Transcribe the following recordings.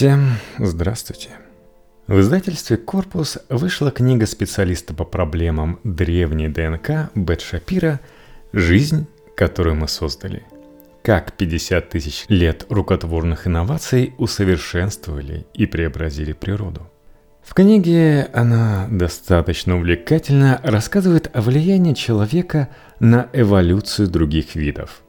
Всем здравствуйте. В издательстве «Корпус» вышла книга специалиста по проблемам древней ДНК Бет Шапира «Жизнь, которую мы создали. Как 50 тысяч лет рукотворных инноваций усовершенствовали и преобразили природу». В книге она достаточно увлекательно рассказывает о влиянии человека на эволюцию других видов.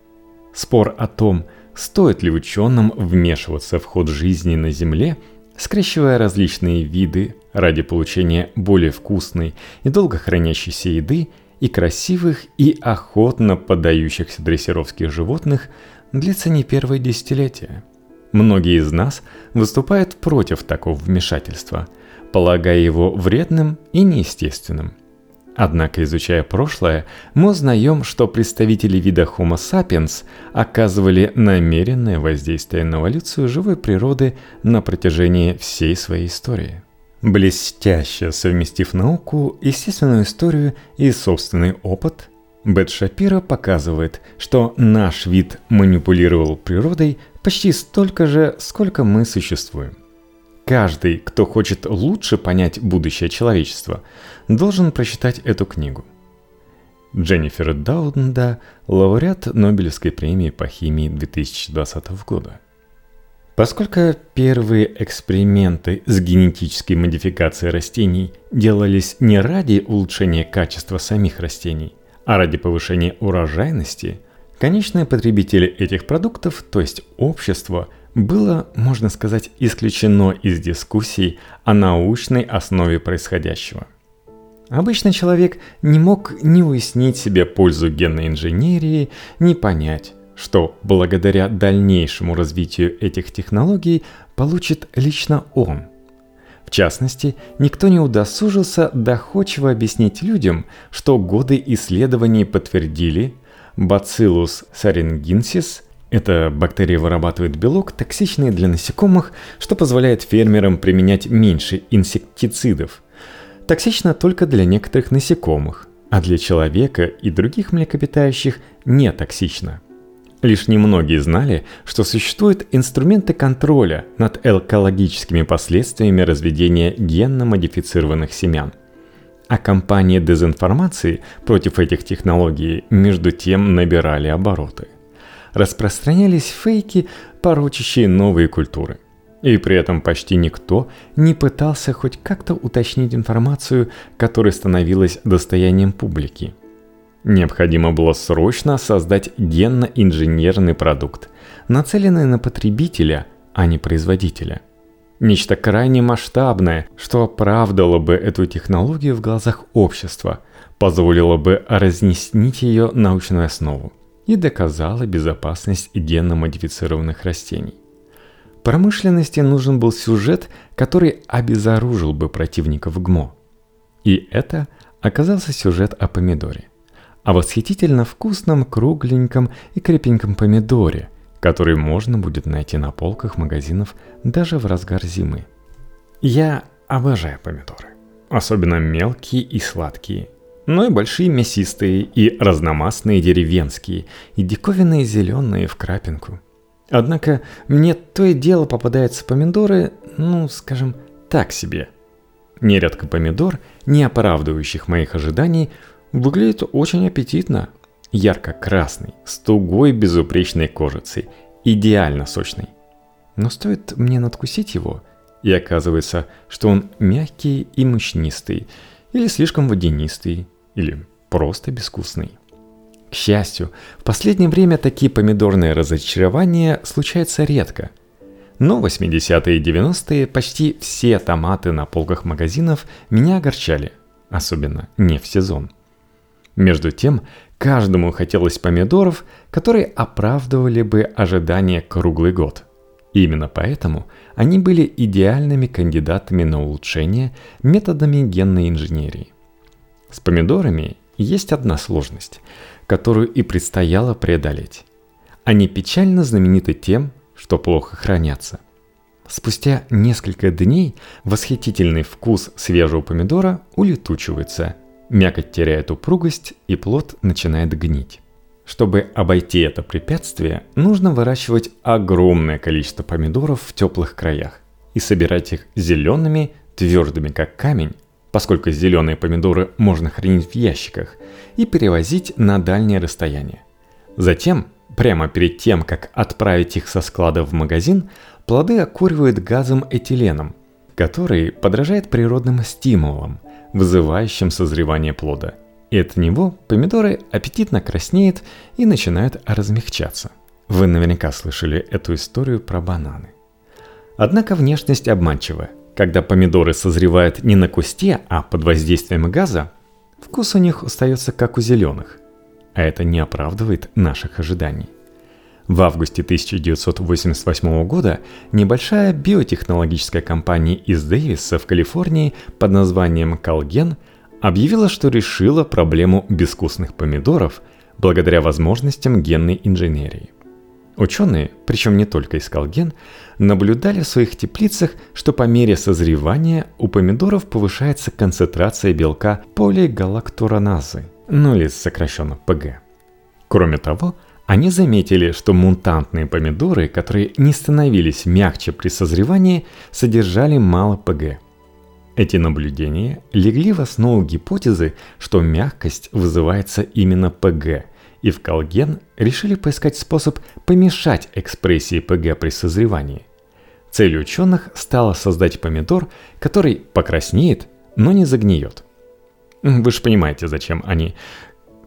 Спор о том, стоит ли ученым вмешиваться в ход жизни на Земле, скрещивая различные виды ради получения более вкусной и долго хранящейся еды и красивых и охотно поддающихся дрессировке животных, длится не первое десятилетие. Многие из нас выступают против такого вмешательства, полагая его вредным и неестественным – Однако, изучая прошлое, мы узнаем, что представители вида Homo sapiens оказывали намеренное воздействие на эволюцию живой природы на протяжении всей своей истории. Блестяще совместив науку, естественную историю и собственный опыт, Бет Шапира показывает, что наш вид манипулировал природой почти столько же, сколько мы существуем. Каждый, кто хочет лучше понять будущее человечества, должен прочитать эту книгу. Дженнифер Даунда, лауреат Нобелевской премии по химии 2020 года. Поскольку первые эксперименты с генетической модификацией растений делались не ради улучшения качества самих растений, а ради повышения урожайности, конечные потребители этих продуктов, то есть общество – было, можно сказать, исключено из дискуссий о научной основе происходящего. Обычный человек не мог ни уяснить себе пользу генной инженерии, ни понять, что благодаря дальнейшему развитию этих технологий получит лично он. В частности, никто не удосужился доходчиво объяснить людям, что годы исследований подтвердили Bacillus thuringiensis – эта бактерия вырабатывает белок, токсичный для насекомых, что позволяет фермерам применять меньше инсектицидов. Токсично только для некоторых насекомых, а для человека и других млекопитающих не токсично. Лишь немногие знали, что существуют инструменты контроля над экологическими последствиями разведения генно-модифицированных семян. А кампании дезинформации против этих технологий между тем набирали обороты – распространялись фейки, порочащие новые культуры. И при этом почти никто не пытался хоть как-то уточнить информацию, которая становилась достоянием публики. Необходимо было срочно создать генно-инженерный продукт, нацеленный на потребителя, а не производителя. Нечто крайне масштабное, что оправдало бы эту технологию в глазах общества, позволило бы разнеснить ее научную основу и доказала безопасность генно-модифицированных растений. Промышленности нужен был сюжет, который обезоружил бы противников ГМО. И это оказался сюжет о помидоре. О восхитительно вкусном, кругленьком и крепеньком помидоре, который можно будет найти на полках магазинов даже в разгар зимы. Я обожаю помидоры. Особенно мелкие и сладкие – но и большие мясистые, и разномастные деревенские, и диковинные зеленые в крапинку. Однако мне то и дело попадаются помидоры, ну, скажем, так себе. Нередко помидор, не оправдывающих моих ожиданий, выглядит очень аппетитно. Ярко-красный, с тугой безупречной кожицей, идеально сочный. Но стоит мне надкусить его, и оказывается, что он мягкий и мучнистый, или слишком водянистый, или просто безвкусный. К счастью, в последнее время такие помидорные разочарования случаются редко. Но в 80-е и 90-е почти все томаты на полках магазинов меня огорчали, особенно не в сезон. Между тем, каждому хотелось помидоров, которые оправдывали бы ожидания круглый год. Именно поэтому они были идеальными кандидатами на улучшение методами генной инженерии – с помидорами есть одна сложность, которую и предстояло преодолеть. Они печально знамениты тем, что плохо хранятся. Спустя несколько дней восхитительный вкус свежего помидора улетучивается, мякоть теряет упругость и плод начинает гнить. Чтобы обойти это препятствие, нужно выращивать огромное количество помидоров в теплых краях и собирать их зелеными, твердыми как камень, поскольку зеленые помидоры можно хранить в ящиках, и перевозить на дальние расстояния. Затем, прямо перед тем, как отправить их со склада в магазин, плоды окуривают газом этиленом, который подражает природным стимулам, вызывающим созревание плода. И от него помидоры аппетитно краснеют и начинают размягчаться. Вы наверняка слышали эту историю про бананы. Однако внешность обманчива. Когда помидоры созревают не на кусте, а под воздействием газа, вкус у них остается как у зеленых. А это не оправдывает наших ожиданий. В августе 1988 года небольшая биотехнологическая компания из Дэвиса в Калифорнии под названием Колген объявила, что решила проблему безвкусных помидоров благодаря возможностям генной инженерии. Ученые, причем не только из Колген, наблюдали в своих теплицах, что по мере созревания у помидоров повышается концентрация белка полигалактураназы, ну или сокращенно ПГ. Кроме того, они заметили, что мутантные помидоры, которые не становились мягче при созревании, содержали мало ПГ. Эти наблюдения легли в основу гипотезы, что мягкость вызывается именно ПГ, и в Колген решили поискать способ помешать экспрессии ПГ при созревании. Целью ученых стало создать помидор, который покраснеет, но не загниет. Вы же понимаете, зачем они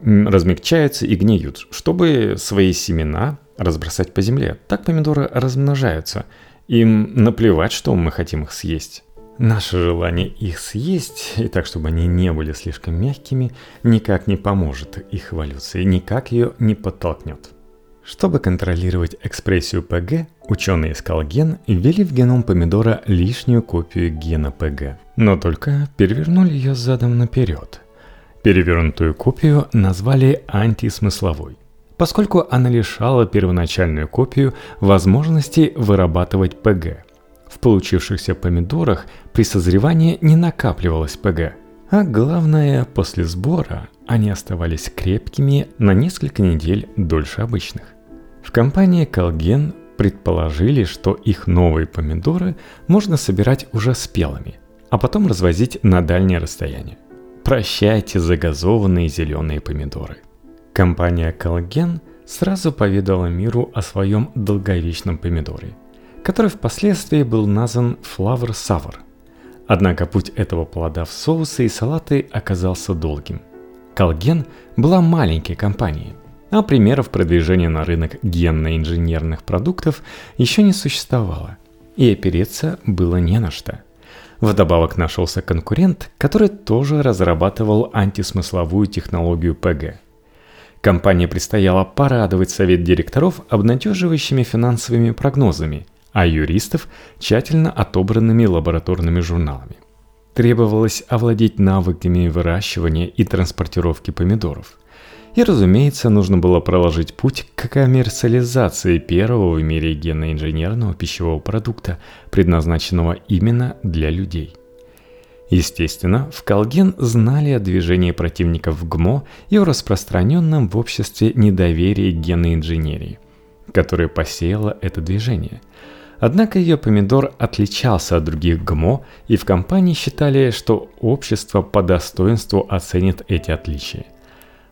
размягчаются и гниют, чтобы свои семена разбросать по земле. Так помидоры размножаются. Им наплевать, что мы хотим их съесть. Наше желание их съесть, и так, чтобы они не были слишком мягкими, никак не поможет их эволюции, никак ее не подтолкнет. Чтобы контролировать экспрессию ПГ, ученые из Колген ввели в геном помидора лишнюю копию гена ПГ, но только перевернули ее задом наперед – Перевернутую копию назвали антисмысловой, поскольку она лишала первоначальную копию возможности вырабатывать ПГ. Получившихся помидорах при созревании не накапливалось ПГ, а главное, после сбора они оставались крепкими на несколько недель дольше обычных. В компании Колген предположили, что их новые помидоры можно собирать уже спелыми, а потом развозить на дальнее расстояние. Прощайте загазованные зеленые помидоры. Компания Колген сразу поведала миру о своем долговечном помидоре, который впоследствии был назван Flower Sour. Однако путь этого плода в соусы и салаты оказался долгим. Колген была маленькой компанией, а примеров продвижения на рынок генно-инженерных продуктов еще не существовало, и опереться было не на что – Вдобавок нашелся конкурент, который тоже разрабатывал антисмысловую технологию ПГ. Компании предстояло порадовать совет директоров обнадеживающими финансовыми прогнозами, а юристов – тщательно отобранными лабораторными журналами. Требовалось овладеть навыками выращивания и транспортировки помидоров – и, разумеется, нужно было проложить путь к коммерциализации первого в мире генно-инженерного пищевого продукта, предназначенного именно для людей. Естественно, в Колген знали о движении противников ГМО и о распространенном в обществе недоверии генной инженерии, которое посеяло это движение. Однако ее помидор отличался от других ГМО, и в компании считали, что общество по достоинству оценит эти отличия.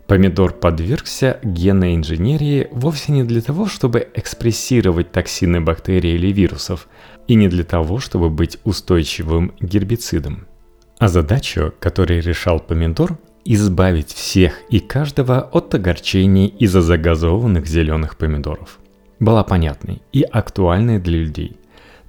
Помидор подвергся генной инженерии вовсе не для того, чтобы экспрессировать токсины бактерий или вирусов, и не для того, чтобы быть устойчивым гербицидом. А задачу, которую решал помидор, избавить всех и каждого от огорчений из-за загазованных зеленых помидоров. Была понятной и актуальной для людей.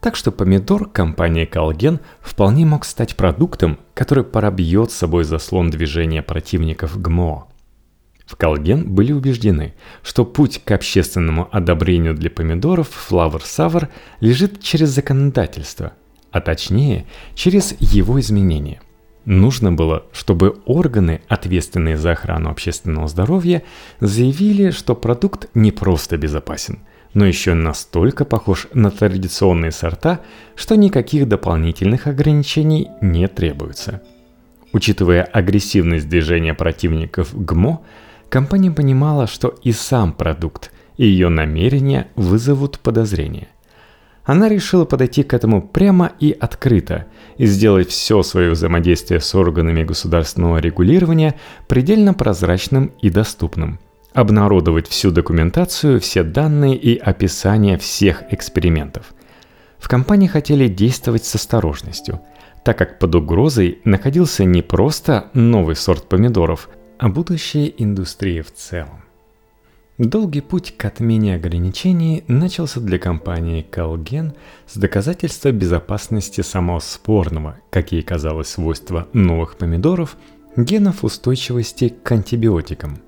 Так что помидор компании Колген вполне мог стать продуктом, который пробьет с собой заслон движения противников ГМО – в Колген были убеждены, что путь к общественному одобрению для помидоров Flower Sour лежит через законодательство, а точнее через его изменение. Нужно было, чтобы органы, ответственные за охрану общественного здоровья, заявили, что продукт не просто безопасен, но еще настолько похож на традиционные сорта, что никаких дополнительных ограничений не требуется. Учитывая агрессивность движения противников ГМО, Компания понимала, что и сам продукт, и ее намерения вызовут подозрения. она решила подойти к этому прямо и открыто и сделать все свое взаимодействие с органами государственного регулирования предельно прозрачным и доступным. Обнародовать всю документацию, все данные и описание всех экспериментов. В компании хотели действовать с осторожностью, так как под угрозой находился не просто новый сорт помидоров, а будущая индустрия в целом. Долгий путь к отмене ограничений начался для компании Calgen с доказательства безопасности самого спорного, как ей казалось, свойства новых помидоров, генов устойчивости к антибиотикам.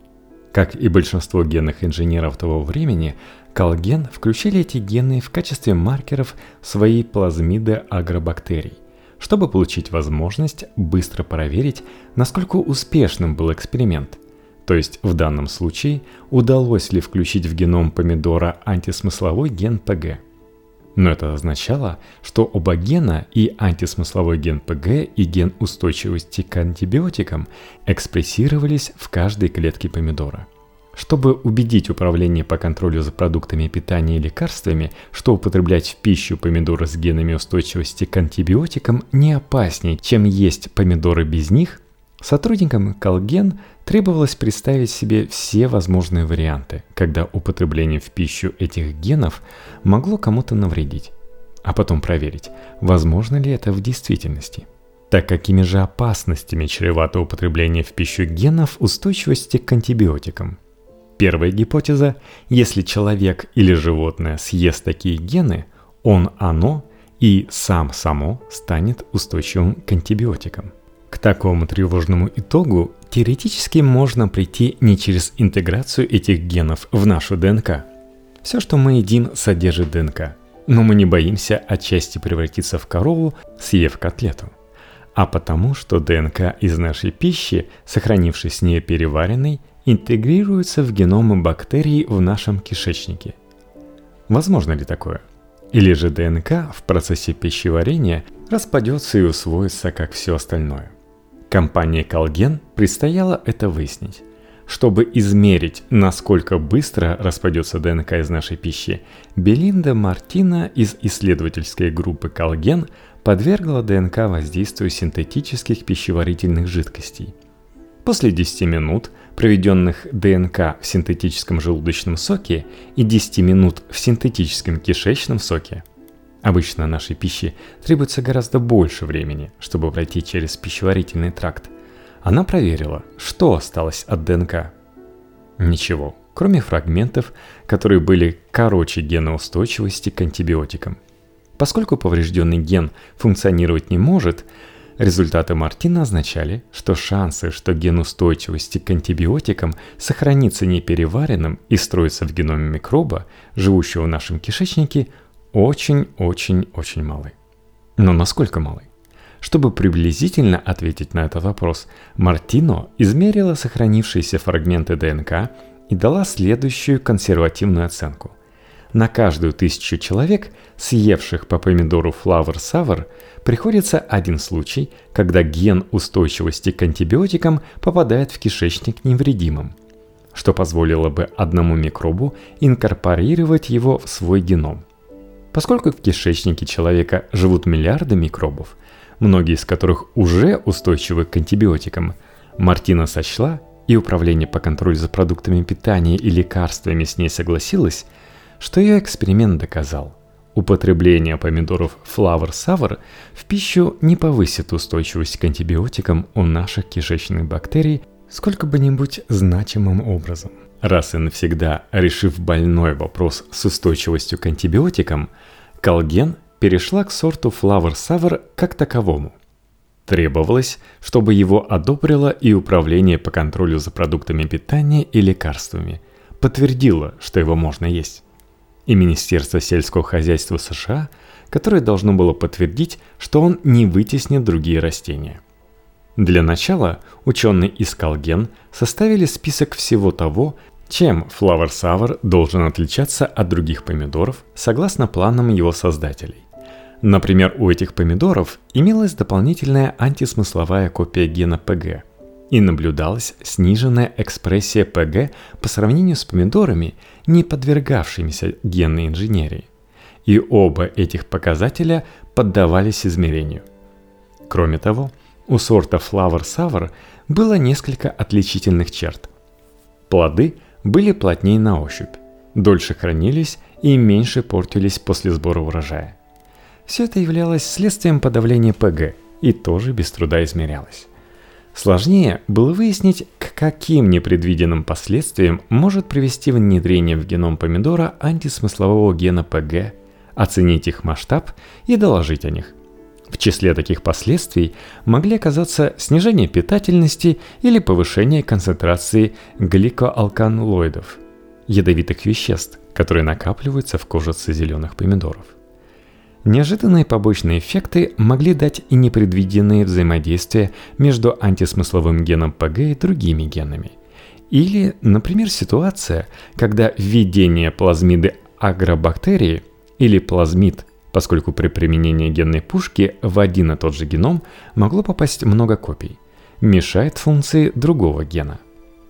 Как и большинство генных инженеров того времени, Calgen включили эти гены в качестве маркеров своей плазмиды агробактерий, чтобы получить возможность быстро проверить, насколько успешным был эксперимент – то есть в данном случае удалось ли включить в геном помидора антисмысловой ген ПГ. Но это означало, что оба гена и антисмысловой ген ПГ и ген устойчивости к антибиотикам экспрессировались в каждой клетке помидора. Чтобы убедить управление по контролю за продуктами питания и лекарствами, что употреблять в пищу помидоры с генами устойчивости к антибиотикам не опаснее, чем есть помидоры без них, Сотрудникам Колген требовалось представить себе все возможные варианты, когда употребление в пищу этих генов могло кому-то навредить, а потом проверить, возможно ли это в действительности. Так какими же опасностями чревато употребление в пищу генов устойчивости к антибиотикам? Первая гипотеза – если человек или животное съест такие гены, он, оно и сам само станет устойчивым к антибиотикам – к такому тревожному итогу теоретически можно прийти не через интеграцию этих генов в нашу ДНК. Все, что мы едим, содержит ДНК, но мы не боимся отчасти превратиться в корову, съев котлету. А потому, что ДНК из нашей пищи, сохранившись не переваренной, интегрируется в геномы бактерий в нашем кишечнике. Возможно ли такое? Или же ДНК в процессе пищеварения распадется и усвоится, как все остальное? Компании Колген предстояло это выяснить. Чтобы измерить, насколько быстро распадется ДНК из нашей пищи, Белинда Мартина из исследовательской группы Колген подвергла ДНК воздействию синтетических пищеварительных жидкостей. После 10 минут, проведенных ДНК в синтетическом желудочном соке и 10 минут в синтетическом кишечном соке – Обычно нашей пище требуется гораздо больше времени, чтобы пройти через пищеварительный тракт. Она проверила, что осталось от ДНК. Ничего, кроме фрагментов, которые были короче гена устойчивости к антибиотикам. Поскольку поврежденный ген функционировать не может, результаты Мартина означали, что шансы, что ген устойчивости к антибиотикам сохранится непереваренным и строится в геноме микроба, живущего в нашем кишечнике – очень-очень-очень малый. Но насколько малый? Чтобы приблизительно ответить на этот вопрос, Мартино измерила сохранившиеся фрагменты ДНК и дала следующую консервативную оценку. На каждую тысячу человек, съевших по помидору флавр савр, приходится один случай, когда ген устойчивости к антибиотикам попадает в кишечник невредимым, что позволило бы одному микробу инкорпорировать его в свой геном – Поскольку в кишечнике человека живут миллиарды микробов, многие из которых уже устойчивы к антибиотикам, Мартина сочла, и Управление по контролю за продуктами питания и лекарствами с ней согласилось, что ее эксперимент доказал. Употребление помидоров Flower Sour в пищу не повысит устойчивость к антибиотикам у наших кишечных бактерий сколько бы нибудь значимым образом. Раз и навсегда решив больной вопрос с устойчивостью к антибиотикам, Колген перешла к сорту Flower Sour как таковому. Требовалось, чтобы его одобрило и Управление по контролю за продуктами питания и лекарствами, подтвердило, что его можно есть. И Министерство сельского хозяйства США, которое должно было подтвердить, что он не вытеснит другие растения. Для начала ученые из Колген составили список всего того, чем Flower Sour должен отличаться от других помидоров согласно планам его создателей? Например, у этих помидоров имелась дополнительная антисмысловая копия гена ПГ, и наблюдалась сниженная экспрессия ПГ по сравнению с помидорами, не подвергавшимися генной инженерии. и оба этих показателя поддавались измерению. Кроме того, у сорта Flower Sour было несколько отличительных черт. Плоды были плотнее на ощупь, дольше хранились и меньше портились после сбора урожая. Все это являлось следствием подавления ПГ и тоже без труда измерялось. Сложнее было выяснить, к каким непредвиденным последствиям может привести внедрение в геном помидора антисмыслового гена ПГ, оценить их масштаб и доложить о них. В числе таких последствий могли оказаться снижение питательности или повышение концентрации гликоалканлоидов, ядовитых веществ, которые накапливаются в кожице зеленых помидоров. Неожиданные побочные эффекты могли дать и непредвиденные взаимодействия между антисмысловым геном ПГ и другими генами. Или, например, ситуация, когда введение плазмиды агробактерии или плазмид, поскольку при применении генной пушки в один и тот же геном могло попасть много копий, мешает функции другого гена.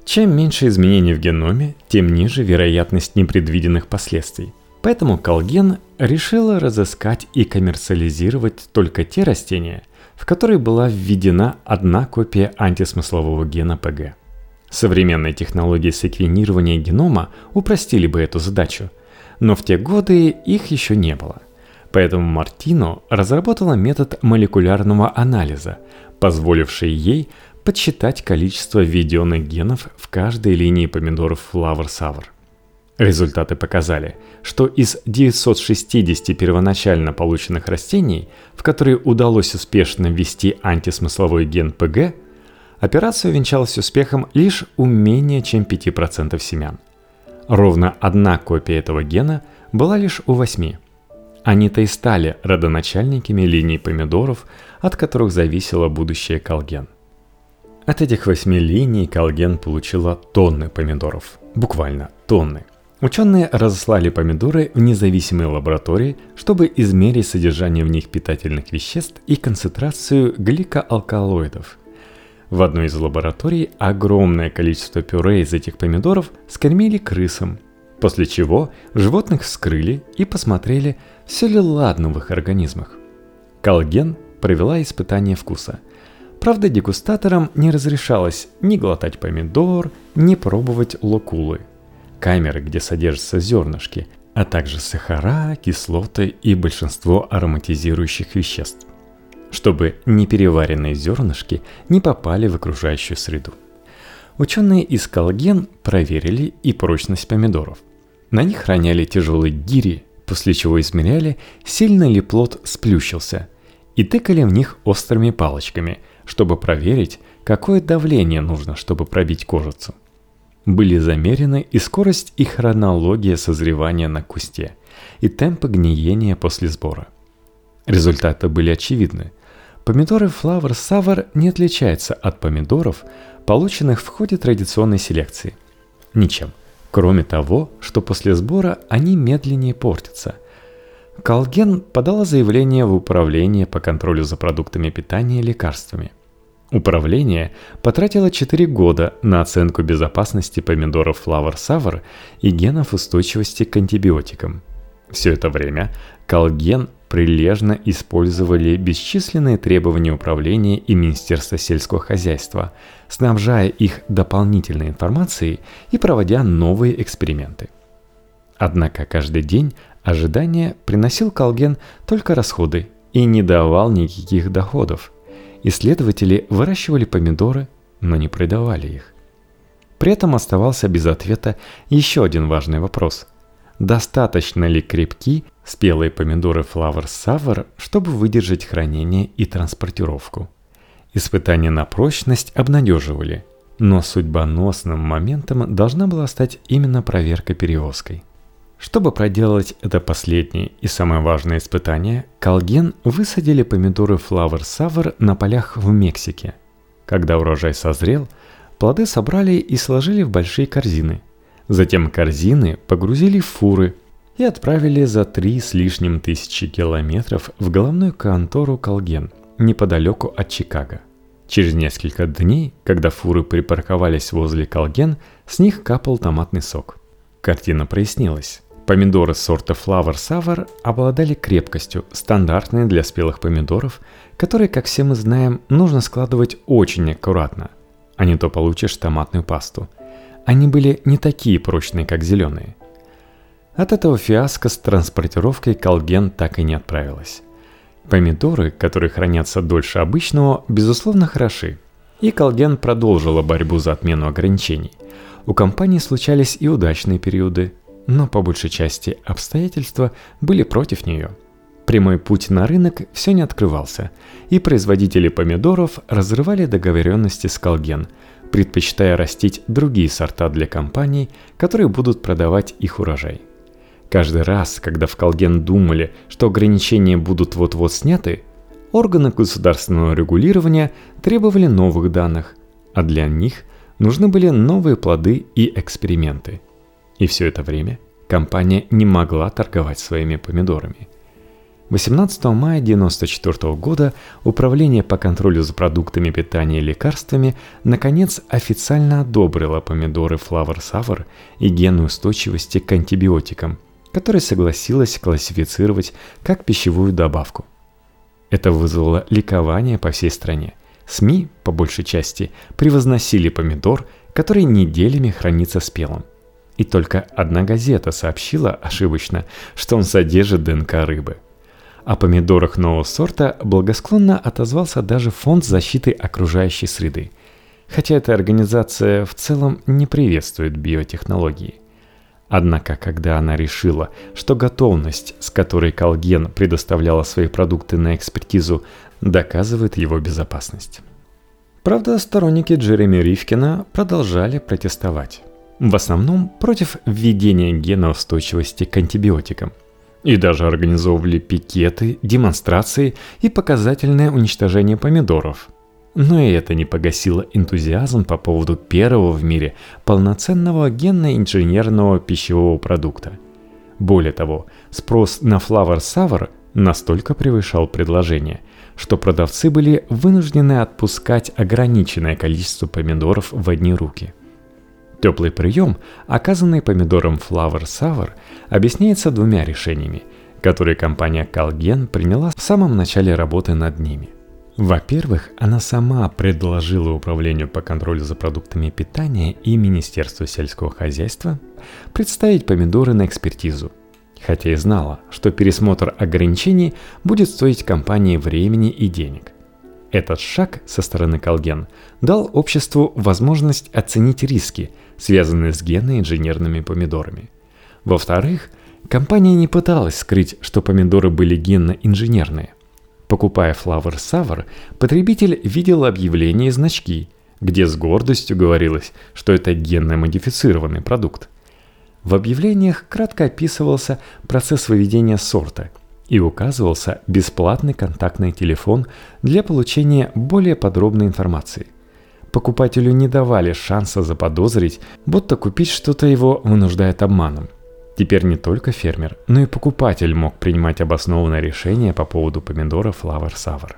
Чем меньше изменений в геноме, тем ниже вероятность непредвиденных последствий – Поэтому Колген решила разыскать и коммерциализировать только те растения, в которые была введена одна копия антисмыслового гена ПГ. Современные технологии секвенирования генома упростили бы эту задачу, но в те годы их еще не было. Поэтому Мартино разработала метод молекулярного анализа, позволивший ей подсчитать количество введенных генов в каждой линии помидоров Flower Sour. Результаты показали, что из 960 первоначально полученных растений, в которые удалось успешно ввести антисмысловой ген ПГ, операция увенчалась успехом лишь у менее чем 5% семян. Ровно одна копия этого гена была лишь у 8. Они-то и стали родоначальниками линий помидоров, от которых зависело будущее колген. От этих восьми линий колген получила тонны помидоров. Буквально тонны – Ученые разослали помидоры в независимые лаборатории, чтобы измерить содержание в них питательных веществ и концентрацию гликоалкалоидов. В одной из лабораторий огромное количество пюре из этих помидоров скормили крысам, после чего животных вскрыли и посмотрели, все ли ладно в их организмах. Колген провела испытание вкуса. Правда, дегустаторам не разрешалось ни глотать помидор, ни пробовать локулы – камеры, где содержатся зернышки, а также сахара, кислоты и большинство ароматизирующих веществ, чтобы непереваренные зернышки не попали в окружающую среду. Ученые из Колген проверили и прочность помидоров. На них храняли тяжелые гири, после чего измеряли, сильно ли плод сплющился, и тыкали в них острыми палочками, чтобы проверить, какое давление нужно, чтобы пробить кожицу были замерены и скорость и хронология созревания на кусте, и темпы гниения после сбора. Результаты были очевидны. Помидоры Flower Sour не отличаются от помидоров, полученных в ходе традиционной селекции. Ничем, кроме того, что после сбора они медленнее портятся. Колген подала заявление в управление по контролю за продуктами питания и лекарствами – Управление потратило 4 года на оценку безопасности помидоров Flower Sour и генов устойчивости к антибиотикам. Все это время Колген прилежно использовали бесчисленные требования управления и Министерства сельского хозяйства, снабжая их дополнительной информацией и проводя новые эксперименты. Однако каждый день ожидания приносил Колген только расходы и не давал никаких доходов – Исследователи выращивали помидоры, но не продавали их. При этом оставался без ответа еще один важный вопрос. Достаточно ли крепки спелые помидоры Flower Sour, чтобы выдержать хранение и транспортировку? Испытания на прочность обнадеживали, но судьбоносным моментом должна была стать именно проверка перевозкой. Чтобы проделать это последнее и самое важное испытание, Колген высадили помидоры Flower Sour на полях в Мексике. Когда урожай созрел, плоды собрали и сложили в большие корзины. Затем корзины погрузили в фуры и отправили за три с лишним тысячи километров в головную контору Колген, неподалеку от Чикаго. Через несколько дней, когда фуры припарковались возле Колген, с них капал томатный сок. Картина прояснилась. Помидоры сорта Flower Sour обладали крепкостью, стандартной для спелых помидоров, которые, как все мы знаем, нужно складывать очень аккуратно, а не то получишь томатную пасту. Они были не такие прочные, как зеленые. От этого фиаско с транспортировкой Колген так и не отправилась. Помидоры, которые хранятся дольше обычного, безусловно хороши. И Колген продолжила борьбу за отмену ограничений. У компании случались и удачные периоды – но по большей части обстоятельства были против нее. Прямой путь на рынок все не открывался, и производители помидоров разрывали договоренности с Колген, предпочитая растить другие сорта для компаний, которые будут продавать их урожай. Каждый раз, когда в Колген думали, что ограничения будут вот-вот сняты, органы государственного регулирования требовали новых данных, а для них нужны были новые плоды и эксперименты – и все это время компания не могла торговать своими помидорами. 18 мая 1994 года Управление по контролю за продуктами питания и лекарствами наконец официально одобрило помидоры Flower Sour и генную устойчивости к антибиотикам, которые согласилась классифицировать как пищевую добавку. Это вызвало ликование по всей стране. СМИ, по большей части, превозносили помидор, который неделями хранится спелым – и только одна газета сообщила ошибочно, что он содержит ДНК рыбы. О помидорах нового сорта благосклонно отозвался даже Фонд защиты окружающей среды, хотя эта организация в целом не приветствует биотехнологии. Однако, когда она решила, что готовность, с которой Колген предоставляла свои продукты на экспертизу, доказывает его безопасность. Правда, сторонники Джереми Ривкина продолжали протестовать. В основном против введения гена устойчивости к антибиотикам. И даже организовывали пикеты, демонстрации и показательное уничтожение помидоров. Но и это не погасило энтузиазм по поводу первого в мире полноценного генно-инженерного пищевого продукта. Более того, спрос на Flower Sour настолько превышал предложение, что продавцы были вынуждены отпускать ограниченное количество помидоров в одни руки – Теплый прием, оказанный помидором Flower Sour, объясняется двумя решениями, которые компания Calgen приняла в самом начале работы над ними. Во-первых, она сама предложила Управлению по контролю за продуктами питания и Министерству сельского хозяйства представить помидоры на экспертизу, хотя и знала, что пересмотр ограничений будет стоить компании времени и денег. Этот шаг со стороны Колген дал обществу возможность оценить риски – связанные с генно-инженерными помидорами. Во-вторых, компания не пыталась скрыть, что помидоры были генно-инженерные. Покупая Flower Sour, потребитель видел объявления и значки, где с гордостью говорилось, что это генно-модифицированный продукт. В объявлениях кратко описывался процесс выведения сорта и указывался бесплатный контактный телефон для получения более подробной информации. Покупателю не давали шанса заподозрить, будто купить что-то его вынуждает обманом. Теперь не только фермер, но и покупатель мог принимать обоснованное решение по поводу помидора Flower Sour.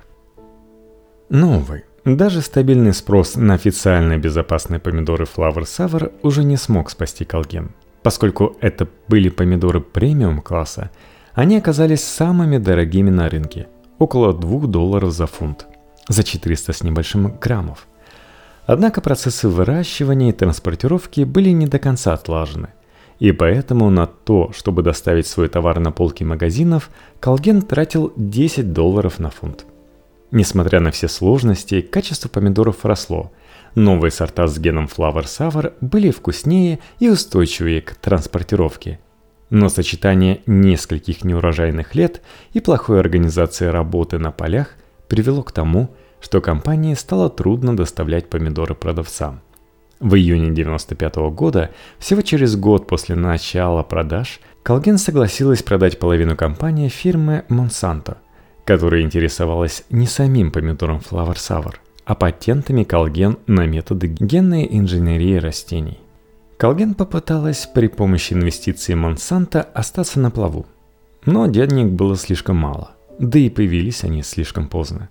Но, увы, даже стабильный спрос на официально безопасные помидоры Flower Sour уже не смог спасти Колген. Поскольку это были помидоры премиум класса, они оказались самыми дорогими на рынке – около 2 долларов за фунт, за 400 с небольшим граммов – Однако процессы выращивания и транспортировки были не до конца отлажены. И поэтому на то, чтобы доставить свой товар на полки магазинов, Колген тратил 10 долларов на фунт. Несмотря на все сложности, качество помидоров росло. Новые сорта с геном Flower Sour были вкуснее и устойчивее к транспортировке. Но сочетание нескольких неурожайных лет и плохой организации работы на полях привело к тому, что компании стало трудно доставлять помидоры продавцам. В июне 1995 года, всего через год после начала продаж, Колген согласилась продать половину компании фирме Monsanto, которая интересовалась не самим помидором Flower Sour, а патентами Колген на методы генной инженерии растений. Колген попыталась при помощи инвестиций Монсанто остаться на плаву, но денег было слишком мало, да и появились они слишком поздно.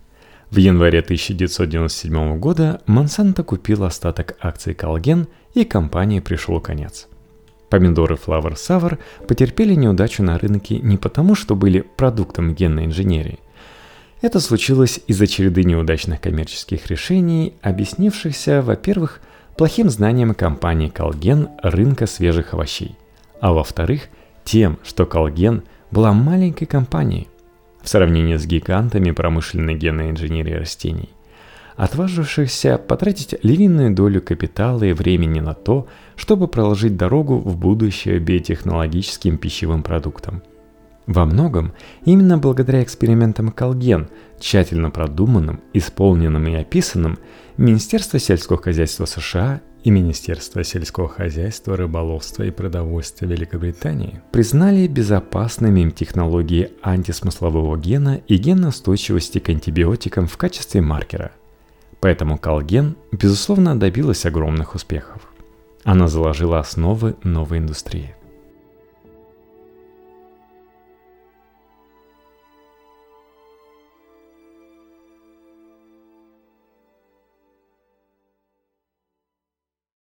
В январе 1997 года Монсанто купил остаток акций Колген, и компании пришел конец. Помидоры Flower Sour потерпели неудачу на рынке не потому, что были продуктом генной инженерии. Это случилось из-за череды неудачных коммерческих решений, объяснившихся, во-первых, плохим знанием компании Колген рынка свежих овощей, а во-вторых, тем, что Колген была маленькой компанией в сравнении с гигантами промышленной генной инженерии растений отважившихся потратить львиную долю капитала и времени на то, чтобы проложить дорогу в будущее биотехнологическим пищевым продуктам. Во многом именно благодаря экспериментам Колген, тщательно продуманным, исполненным и описанным, Министерство сельского хозяйства США и Министерство сельского хозяйства, рыболовства и продовольствия Великобритании признали безопасными им технологии антисмыслового гена и генной устойчивости к антибиотикам в качестве маркера – Поэтому Колген, безусловно, добилась огромных успехов. Она заложила основы новой индустрии.